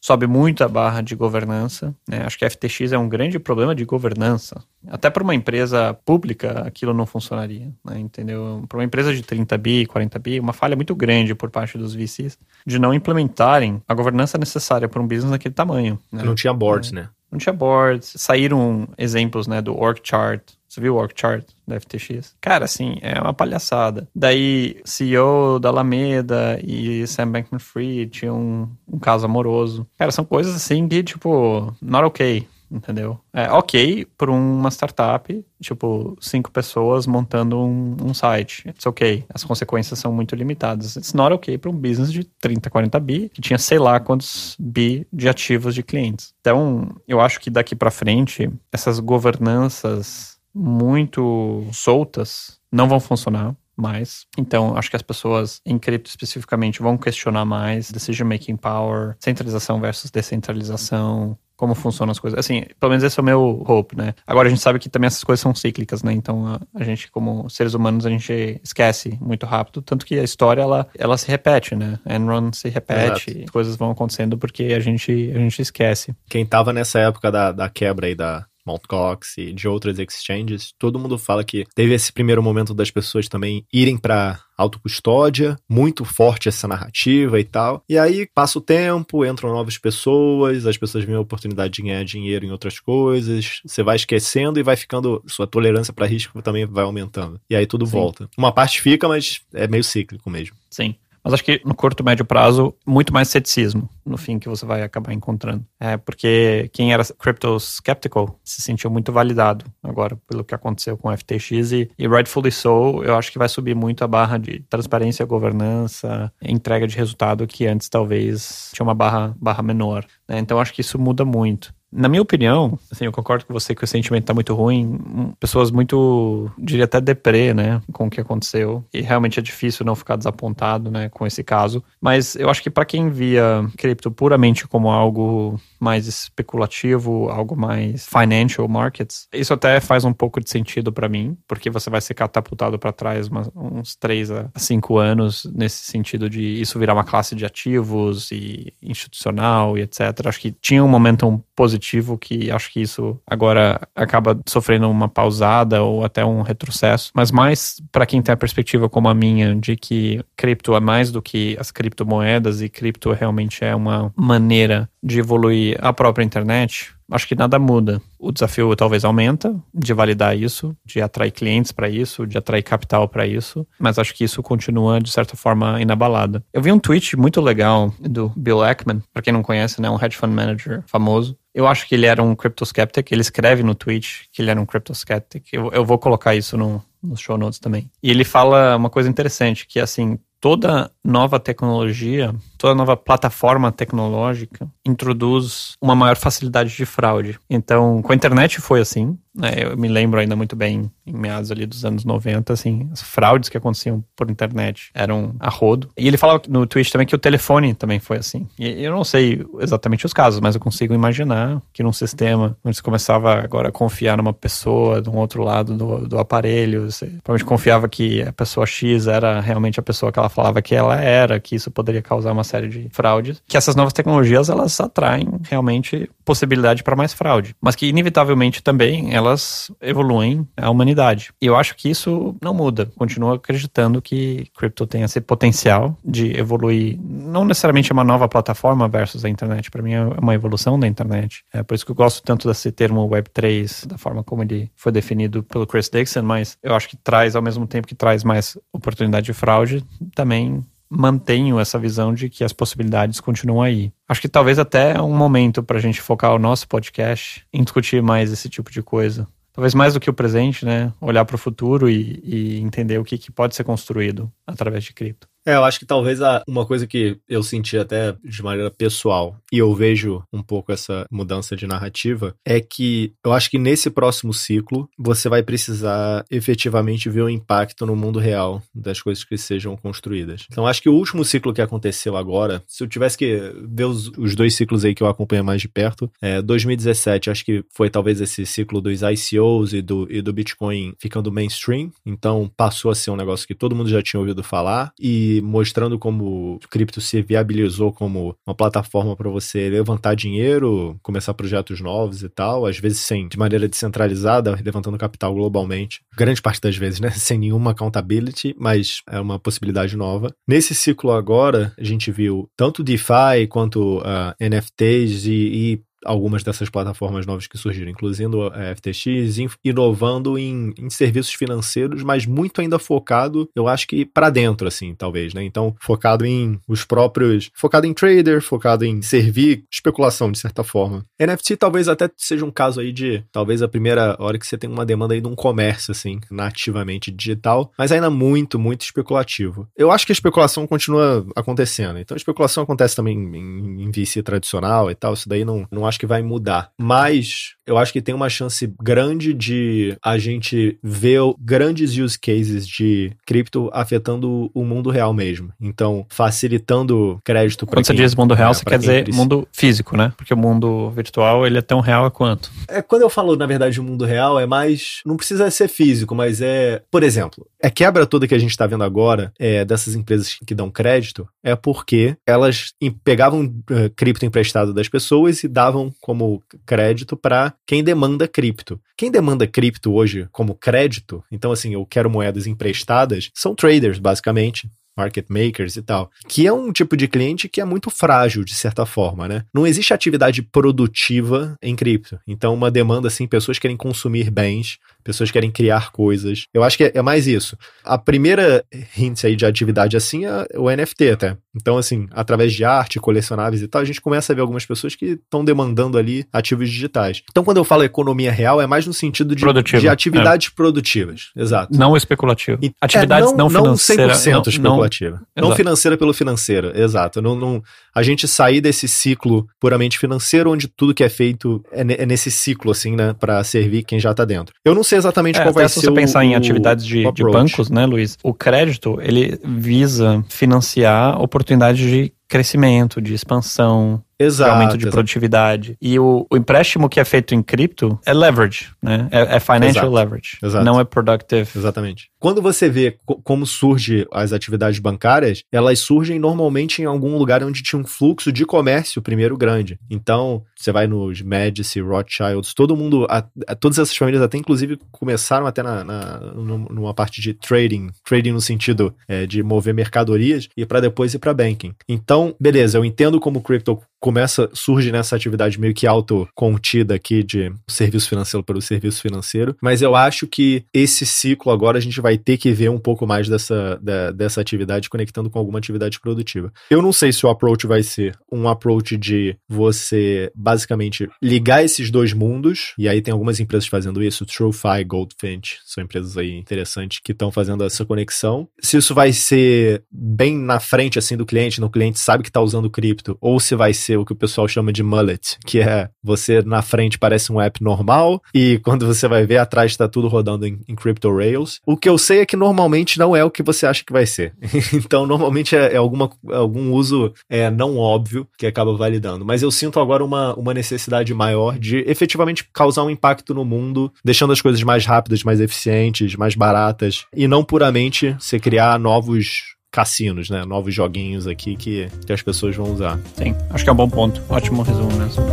sobe muito a barra de governança. Né? Acho que a FTX é um grande problema de governança. Até para uma empresa pública, aquilo não funcionaria, né? entendeu? Para uma empresa de 30 bi, 40 bi, uma falha muito grande por parte dos VCs de não implementarem a governança necessária para um business daquele tamanho. Né? Não tinha boards, é. né? Não tinha boards. Saíram exemplos, né, do org chart. Você viu o org chart da FTX? Cara, assim, é uma palhaçada. Daí, CEO da Alameda e Sam Bankman-Fried tinham um, um caso amoroso. Cara, são coisas assim que, tipo, not okay entendeu? É ok por uma startup, tipo, cinco pessoas montando um, um, site. It's ok. As consequências são muito limitadas. It's not ok para um business de 30, 40 bi, que tinha sei lá quantos bi de ativos de clientes. Então, eu acho que daqui para frente, essas governanças muito soltas não vão funcionar mais. Então, acho que as pessoas em cripto especificamente vão questionar mais decision making power, centralização versus descentralização, como funcionam as coisas. Assim, pelo menos esse é o meu hope, né? Agora a gente sabe que também essas coisas são cíclicas, né? Então a, a gente, como seres humanos, a gente esquece muito rápido, tanto que a história ela, ela se repete, né? Enron se repete, as coisas vão acontecendo porque a gente, a gente esquece. Quem tava nessa época da, da quebra aí da, Mt. E de outras exchanges, todo mundo fala que teve esse primeiro momento das pessoas também irem para autocustódia, muito forte essa narrativa e tal. E aí passa o tempo, entram novas pessoas, as pessoas veem a oportunidade de ganhar dinheiro em outras coisas, você vai esquecendo e vai ficando, sua tolerância para risco também vai aumentando. E aí tudo Sim. volta. Uma parte fica, mas é meio cíclico mesmo. Sim. Mas acho que no curto, médio prazo, muito mais ceticismo no fim que você vai acabar encontrando. É porque quem era crypto skeptical se sentiu muito validado agora pelo que aconteceu com o FTX e, e rightfully so, eu acho que vai subir muito a barra de transparência, governança, entrega de resultado que antes talvez tinha uma barra, barra menor. Né? Então acho que isso muda muito. Na minha opinião, assim, eu concordo com você que o sentimento tá muito ruim. Pessoas muito, diria até deprê, né, com o que aconteceu. E realmente é difícil não ficar desapontado, né, com esse caso. Mas eu acho que para quem via cripto puramente como algo mais especulativo, algo mais financial markets, isso até faz um pouco de sentido para mim, porque você vai ser catapultado para trás uns 3 a 5 anos nesse sentido de isso virar uma classe de ativos e institucional e etc. Acho que tinha um momento positivo que acho que isso agora acaba sofrendo uma pausada ou até um retrocesso, mas mais para quem tem a perspectiva como a minha de que cripto é mais do que as criptomoedas e cripto realmente é uma maneira de evoluir a própria internet, acho que nada muda. O desafio talvez aumenta de validar isso, de atrair clientes para isso, de atrair capital para isso, mas acho que isso continua de certa forma inabalada. Eu vi um tweet muito legal do Bill Ackman, para quem não conhece, né, um hedge fund manager famoso. Eu acho que ele era um crypto skeptic, ele escreve no tweet que ele era um crypto skeptic. Eu, eu vou colocar isso no, nos show notes também. E ele fala uma coisa interessante, que assim, toda nova tecnologia, toda nova plataforma tecnológica introduz uma maior facilidade de fraude. Então, com a internet foi assim, né? Eu me lembro ainda muito bem, em meados ali dos anos 90, assim, as fraudes que aconteciam por internet eram a rodo. E ele falava no Twitch também que o telefone também foi assim. E eu não sei exatamente os casos, mas eu consigo imaginar que num sistema onde você começava agora a confiar numa pessoa de um outro lado do, do aparelho, você provavelmente confiava que a pessoa X era realmente a pessoa que ela falava que ela era, que isso poderia causar uma série de fraudes, que essas novas tecnologias elas atraem realmente possibilidade para mais fraude, mas que inevitavelmente também elas evoluem a humanidade. E eu acho que isso não muda. Continuo acreditando que cripto tem esse potencial de evoluir, não necessariamente uma nova plataforma versus a internet, para mim é uma evolução da internet. É por isso que eu gosto tanto desse termo Web3, da forma como ele foi definido pelo Chris Dixon, mas eu acho que traz, ao mesmo tempo que traz mais oportunidade de fraude, também mantenho essa visão de que as possibilidades continuam aí. Acho que talvez até um momento para a gente focar o nosso podcast em discutir mais esse tipo de coisa. Talvez mais do que o presente, né? Olhar para o futuro e, e, entender o que, que pode ser construído através de cripto. É, eu acho que talvez uma coisa que eu senti até de maneira pessoal, e eu vejo um pouco essa mudança de narrativa, é que eu acho que nesse próximo ciclo você vai precisar efetivamente ver o impacto no mundo real das coisas que sejam construídas. Então acho que o último ciclo que aconteceu agora, se eu tivesse que ver os, os dois ciclos aí que eu acompanho mais de perto, é 2017, acho que foi talvez esse ciclo dos ICOs e do, e do Bitcoin ficando mainstream, então passou a ser um negócio que todo mundo já tinha ouvido falar, e mostrando como o cripto se viabilizou como uma plataforma para você levantar dinheiro, começar projetos novos e tal, às vezes sem de maneira descentralizada, levantando capital globalmente. Grande parte das vezes, né, sem nenhuma accountability, mas é uma possibilidade nova. Nesse ciclo agora, a gente viu tanto DeFi quanto uh, ah, NFTs e, e algumas dessas plataformas novas que surgiram, incluindo a FTX, inovando em, em serviços financeiros, mas muito ainda focado, eu acho que para dentro, assim, talvez, né? Então, focado em os próprios, focado em trader, focado em servir especulação, de certa forma. NFT talvez até seja um caso aí de, talvez a primeira hora que você tem uma demanda aí de um comércio, assim, nativamente digital, mas ainda muito, muito especulativo. Eu acho que a especulação continua acontecendo. Então, a especulação acontece também em, em VC tradicional e tal, isso daí não, não que vai mudar. Mas eu acho que tem uma chance grande de a gente ver grandes use cases de cripto afetando o mundo real mesmo. Então, facilitando crédito para Quando quem, você diz mundo real, é, você quer dizer precisa. mundo físico, né? Porque o mundo virtual, ele é tão real quanto? É, quando eu falo, na verdade, o mundo real, é mais. Não precisa ser físico, mas é. Por exemplo, a quebra toda que a gente está vendo agora é, dessas empresas que dão crédito é porque elas pegavam uh, cripto emprestado das pessoas e davam como crédito para quem demanda cripto. Quem demanda cripto hoje como crédito, então assim, eu quero moedas emprestadas, são traders, basicamente market makers e tal, que é um tipo de cliente que é muito frágil de certa forma, né? Não existe atividade produtiva em cripto. Então, uma demanda assim, pessoas querem consumir bens, pessoas querem criar coisas. Eu acho que é, é mais isso. A primeira hint aí de atividade assim é o NFT até. Então, assim, através de arte, colecionáveis e tal, a gente começa a ver algumas pessoas que estão demandando ali ativos digitais. Então, quando eu falo economia real, é mais no sentido de, de atividades é. produtivas. Exato. Não especulativo. Atividades é, não, não financeiras. Não 100% especulativa. Não, não financeira pelo financeiro. Exato. Não, não, a gente sair desse ciclo puramente financeiro, onde tudo que é feito é, é nesse ciclo, assim, né, para servir quem já tá dentro. Eu não sei exatamente é, qual vai ser se você pensar o, em atividades de, de bancos, né, Luiz? O crédito, ele visa financiar oportunidades de crescimento, de expansão, Exato, de aumento de exato. produtividade. E o, o, empréstimo que é feito em cripto é leverage, né? É, é financial exato, leverage, não é productive. Exatamente. Quando você vê como surge as atividades bancárias, elas surgem normalmente em algum lugar onde tinha um fluxo de comércio primeiro grande. Então, você vai nos Medici, Rothschilds, todo mundo, a, a, todas essas famílias até inclusive começaram até na, na numa parte de trading, trading no sentido é, de mover mercadorias e para depois ir para banking. Então, beleza, eu entendo como o crypto começa, surge nessa atividade meio que auto-contida aqui de serviço financeiro pelo serviço financeiro, mas eu acho que esse ciclo agora a gente vai ter que ver um pouco mais dessa, da, dessa atividade conectando com alguma atividade produtiva. Eu não sei se o approach vai ser um approach de você basicamente ligar esses dois mundos, e aí tem algumas empresas fazendo isso, TrueFi, Goldfinch, são empresas aí interessantes que estão fazendo essa conexão. Se isso vai ser bem na frente assim do cliente, no cliente sabe que está usando cripto, ou se vai ser ser o que o pessoal chama de mullet, que é você na frente parece um app normal e quando você vai ver atrás está tudo rodando em, em Crypto Rails. O que eu sei é que normalmente não é o que você acha que vai ser. então, normalmente é, é alguma, algum uso é, não óbvio que acaba validando. Mas eu sinto agora uma, uma necessidade maior de efetivamente causar um impacto no mundo, deixando as coisas mais rápidas, mais eficientes, mais baratas, e não puramente você criar novos cassinos, né? Novos joguinhos aqui que, que as pessoas vão usar. Sim, acho que é um bom ponto. Ótimo resumo mesmo.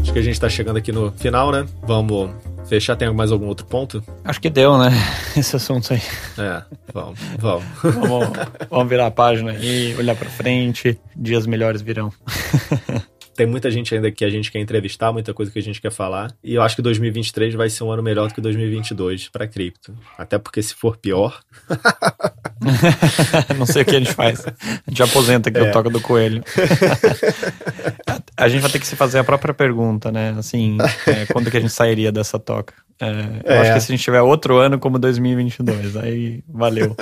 Acho que a gente está chegando aqui no final, né? Vamos fechar. Tem mais algum outro ponto? Acho que deu, né? Esse assunto aí. É, vamos, vamos. vamos, vamos virar a página e olhar para frente. Dias melhores virão. Tem muita gente ainda que a gente quer entrevistar, muita coisa que a gente quer falar. E eu acho que 2023 vai ser um ano melhor do que 2022 para cripto. Até porque se for pior. Não sei o que a gente faz. A gente aposenta aqui é. o toca do coelho. a gente vai ter que se fazer a própria pergunta, né? Assim, é, quando que a gente sairia dessa toca? É, eu é. acho que se a gente tiver outro ano como 2022, aí valeu.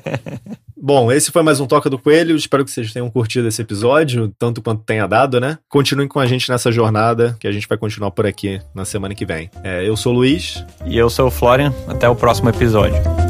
Bom, esse foi mais um Toca do Coelho. Espero que vocês tenham curtido esse episódio, tanto quanto tenha dado, né? Continuem com a gente nessa jornada, que a gente vai continuar por aqui na semana que vem. É, eu sou o Luiz. E eu sou o Florian. Até o próximo episódio.